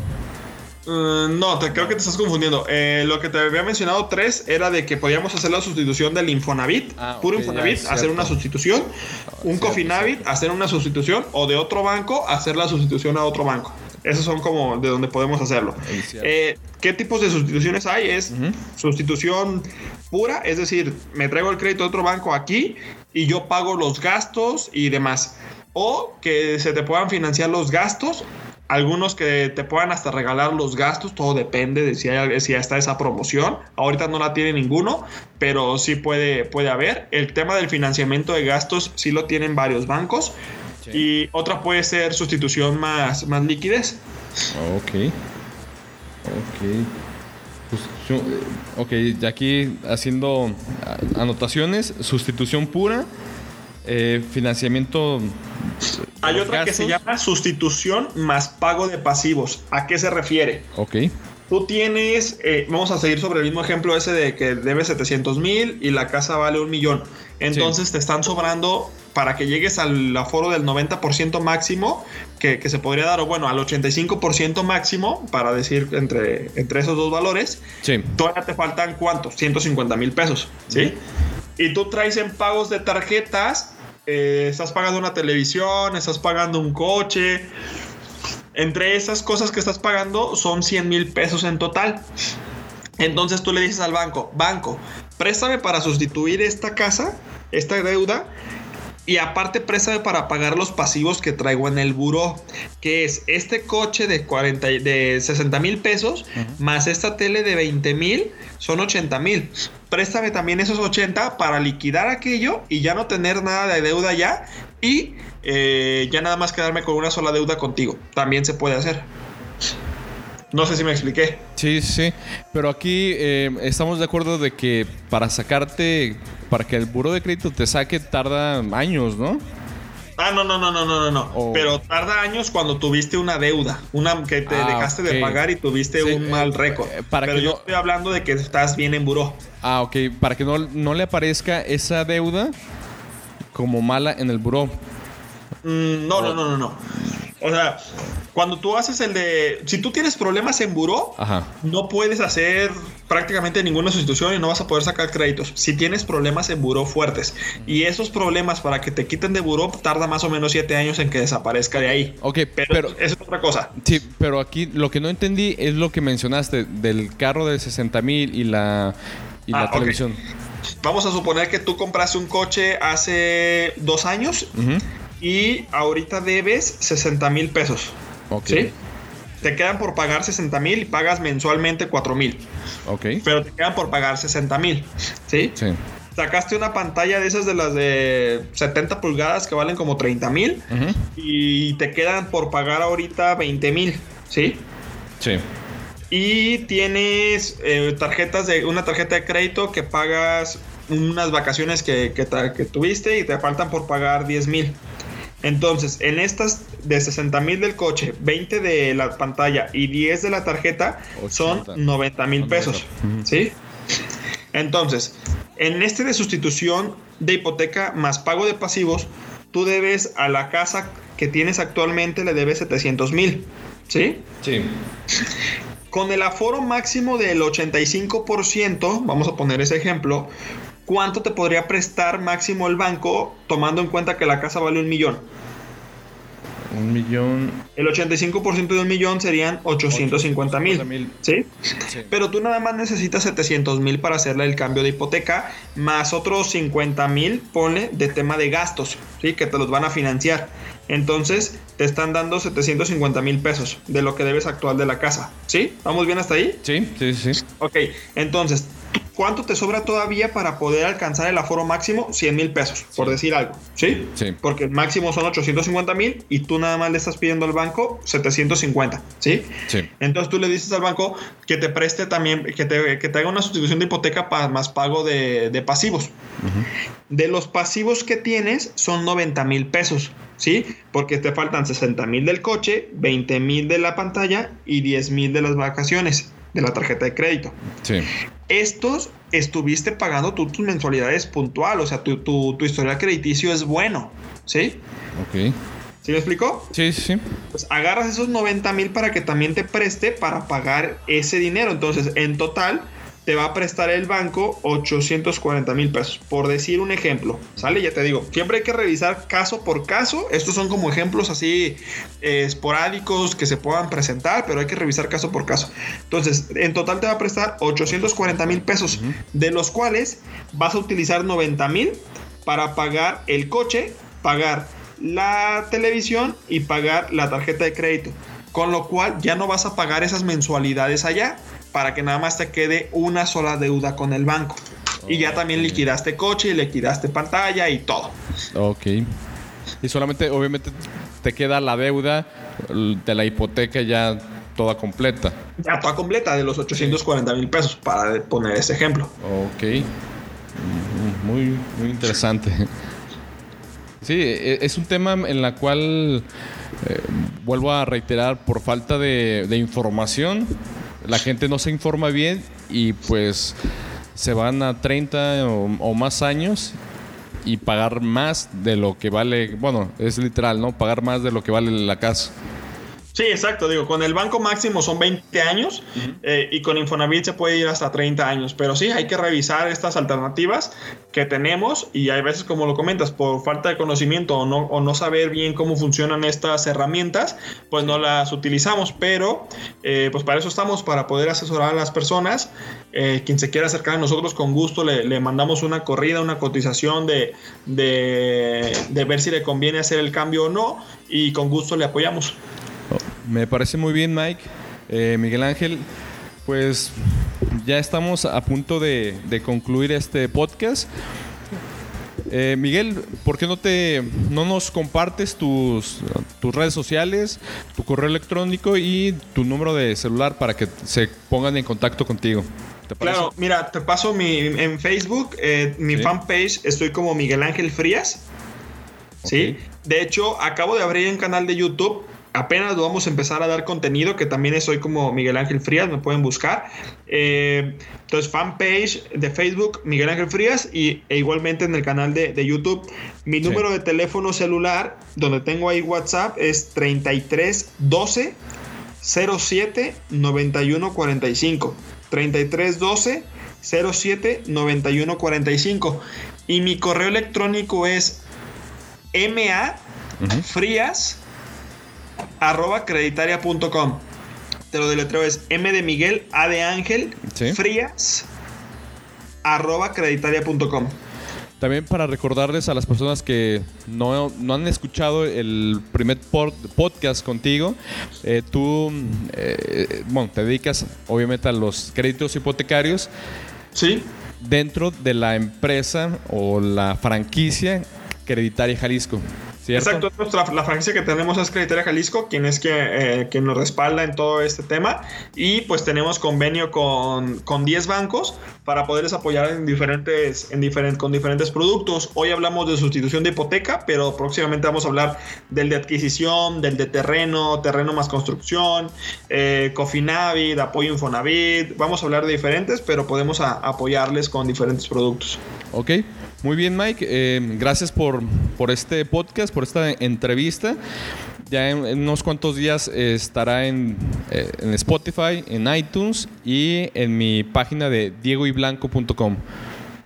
Uh, no, te, creo que te estás confundiendo. Eh, lo que te había mencionado tres era de que podíamos hacer la sustitución del Infonavit, ah, puro Infonavit, hacer una sustitución, un Cofinavit, hacer una sustitución, o de otro banco, hacer la sustitución a otro banco. Esos son como de donde podemos hacerlo. Eh, ¿Qué tipos de sustituciones hay? Es sustitución pura, es decir, me traigo el crédito de otro banco aquí y yo pago los gastos y demás. O que se te puedan financiar los gastos algunos que te puedan hasta regalar los gastos, todo depende de si, hay, si está esa promoción. Ahorita no la tiene ninguno, pero sí puede, puede haber. El tema del financiamiento de gastos sí lo tienen varios bancos. Y otra puede ser sustitución más, más liquidez. Ok. Ok. ok, ya aquí haciendo anotaciones, sustitución pura, eh, financiamiento hay otra que se llama sustitución más pago de pasivos. ¿A qué se refiere? Ok. Tú tienes, eh, vamos a seguir sobre el mismo ejemplo ese de que debes 700 mil y la casa vale un millón. Entonces te están sobrando para que llegues al aforo del 90% máximo que, se podría dar, o bueno, al 85% máximo, para decir entre, entre esos dos valores, sí. todavía te faltan cuántos? 150 mil pesos, ¿sí? Y tú traes en pagos de tarjetas eh, estás pagando una televisión, estás pagando un coche. Entre esas cosas que estás pagando son 100 mil pesos en total. Entonces tú le dices al banco, banco, préstame para sustituir esta casa, esta deuda, y aparte préstame para pagar los pasivos que traigo en el buró, que es este coche de, 40, de 60 mil pesos, más esta tele de 20 mil, son 80 mil. Préstame también esos 80 para liquidar aquello y ya no tener nada de deuda ya y eh, ya nada más quedarme con una sola deuda contigo. También se puede hacer. No sé si me expliqué. Sí, sí, pero aquí eh, estamos de acuerdo de que para sacarte, para que el buro de crédito te saque tarda años, ¿no? Ah, no, no, no, no, no, no. Pero tarda años cuando tuviste una deuda, una que te ah, dejaste de pagar y tuviste un mal eh, récord. Eh, para Pero yo estoy hablando de que estás bien en buró. Ah, ok. Para que no, no le aparezca esa deuda como mala en el buró. Mm, no, no, no, no, no. O sea, cuando tú haces el de. Si tú tienes problemas en buró, no puedes hacer prácticamente ninguna sustitución y no vas a poder sacar créditos. Si tienes problemas en buró fuertes y esos problemas para que te quiten de buró tarda más o menos siete años en que desaparezca de ahí. Ok, pero, es otra cosa. Sí, pero aquí lo que no entendí es lo que mencionaste del carro de 60 mil y la, y la ah, televisión. Vamos a suponer que tú compraste un coche hace dos años y ahorita debes 60 mil pesos. ¿Sí? Te quedan por pagar 60 mil y pagas mensualmente 4 mil. Ok. Pero te quedan por pagar 60 mil. ¿Sí? Sí. Sacaste una pantalla de esas de las de 70 pulgadas que valen como 30 mil y te quedan por pagar ahorita 20 mil. ¿Sí? Sí. Y tienes eh, tarjetas de una tarjeta de crédito que pagas unas vacaciones que, que, que tuviste y te faltan por pagar 10 mil. Entonces, en estas de 60 mil del coche, 20 de la pantalla y 10 de la tarjeta, son 90 mil pesos. ¿Sí? Entonces, en este de sustitución de hipoteca más pago de pasivos, tú debes a la casa que tienes actualmente, le debes 700 mil. ¿Sí? Sí. Con el aforo máximo del 85%, vamos a poner ese ejemplo, ¿cuánto te podría prestar máximo el banco tomando en cuenta que la casa vale un millón? Un millón. El 85% de un millón serían 850 mil. ¿sí? Pero tú nada más necesitas 700 mil para hacerle el cambio de hipoteca, más otros 50 mil, pone, de tema de gastos, ¿sí? Que te los van a financiar. Entonces te están dando 750 mil pesos de lo que debes actual de la casa. ¿Sí? ¿Vamos bien hasta ahí? Sí, sí, sí. Ok, entonces ¿cuánto te sobra todavía para poder alcanzar el aforo máximo? 100 mil pesos, por decir algo, ¿sí? Sí. Porque el máximo son 850 mil y tú nada más le estás pidiendo al banco 750, ¿sí? Sí. Entonces tú le dices al banco que te preste también, que te, que te haga una sustitución de hipoteca para más pago de, pasivos. De los pasivos que tienes son 90 mil pesos. ¿sí? Porque te faltan 60 mil del coche, 20 mil de la pantalla y 10 mil de las vacaciones de la tarjeta de crédito. Sí. Estos estuviste pagando tú tus mensualidades puntual, o sea, tu, tu, tu historial crediticio es bueno, ¿sí? Ok. ¿Sí me explicó? Sí, sí. Pues agarras esos 90 mil para que también te preste para pagar ese dinero. Entonces, en total, te va a prestar el banco 840 mil pesos. Por decir un ejemplo, ¿sale? Ya te digo, siempre hay que revisar caso por caso. Estos son como ejemplos así eh, esporádicos que se puedan presentar, pero hay que revisar caso por caso. Entonces, en total te va a prestar 840 mil pesos, de los cuales vas a utilizar 90 mil para pagar el coche, pagar la televisión y pagar la tarjeta de crédito. Con lo cual ya no vas a pagar esas mensualidades allá para que nada más te quede una sola deuda con el banco. Y ya también liquidaste coche y liquidaste pantalla y todo. Ok. Y solamente, obviamente, te queda la deuda de la hipoteca ya toda completa. Ya toda completa, de los 840 mil pesos, para poner ese ejemplo. Ok. Mm, muy, muy interesante. Sí, e, es un tema en la cual, eh, vuelvo a reiterar, por falta de, de información, la gente no se informa bien y pues se van a 30 o, más años y pagar más de lo que vale, bueno, es literal, ¿no? Pagar más de lo que vale la casa. Sí, exacto. Digo, con el banco máximo son 20 años eh, y con Infonavit se puede ir hasta 30 años. Pero sí, hay que revisar estas alternativas que tenemos y hay veces, como lo comentas, por falta de conocimiento o no, o no saber bien cómo funcionan estas herramientas, pues no las utilizamos. Pero, eh, pues para eso estamos, para poder asesorar a las personas. Eh, quien se quiera acercar a nosotros, con gusto le, le mandamos una corrida, una cotización de, de, de ver si le conviene hacer el cambio o no y con gusto le apoyamos. Me parece muy bien, Mike. Eh, Miguel Ángel, pues ya estamos a punto de, concluir este podcast. Eh, Miguel, ¿por qué no te no nos compartes tus, tus redes sociales, tu correo electrónico y tu número de celular para que se pongan en contacto contigo? claro, mira, te paso mi en Facebook, eh, mi fanpage, estoy como Miguel Ángel Frías. Sí. De hecho, acabo de abrir un canal de YouTube apenas vamos a empezar a dar contenido, que también soy como Miguel Ángel Frías, me pueden buscar. Eh, entonces, fanpage de Facebook, Miguel Ángel Frías, y, e igualmente en el canal de, YouTube. Mi número de teléfono celular, donde tengo ahí WhatsApp, es 33 12 07 91 45. 33 12 07 91 45. Y mi correo electrónico es ma frías arroba creditaria.com. Te lo deletreo es M de Miguel, A de Ángel, Frías, arroba creditaria.com. También para recordarles a las personas que no, han escuchado el primer podcast contigo, eh, tú eh, bueno, te dedicas obviamente a los créditos hipotecarios. Sí. Dentro de la empresa o la franquicia Creditaria Jalisco. Exacto, la franquicia que tenemos es Creditaria Jalisco, quien es que, eh, quien nos respalda en todo este tema. Y pues tenemos convenio con, con 10 bancos para poderles apoyar en diferentes, en con diferentes productos. Hoy hablamos de sustitución de hipoteca, pero próximamente vamos a hablar del de adquisición, del de terreno, terreno más construcción, eh, Cofinavit, apoyo Infonavit. Vamos a hablar de diferentes, pero podemos apoyarles con diferentes productos. Ok. Muy bien, Mike. Eh, gracias por, por este podcast, por esta entrevista. Ya en, unos cuantos días estará en, eh, en, Spotify, en iTunes y en mi página de diegoyblanco.com.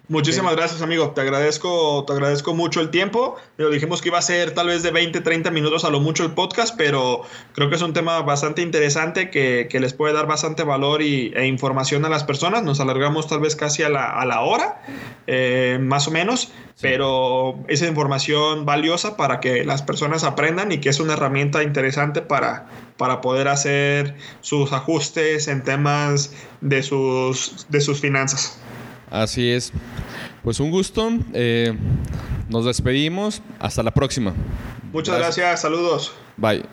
Muchísimas gracias, amigo. Te agradezco, te agradezco mucho el tiempo. Lo dijimos que iba a ser tal vez de 20, 30 minutos a lo mucho el podcast, pero creo que es un tema bastante interesante que, les puede dar bastante valor y, e información a las personas. Nos alargamos tal vez casi a la, a la hora, eh, más o menos, pero es información valiosa para que las personas aprendan y que es una herramienta interesante para, para poder hacer sus ajustes en temas de sus, de sus finanzas. Así es. Pues un gusto. Eh, nos despedimos. Hasta la próxima. Muchas gracias. Saludos. Bye.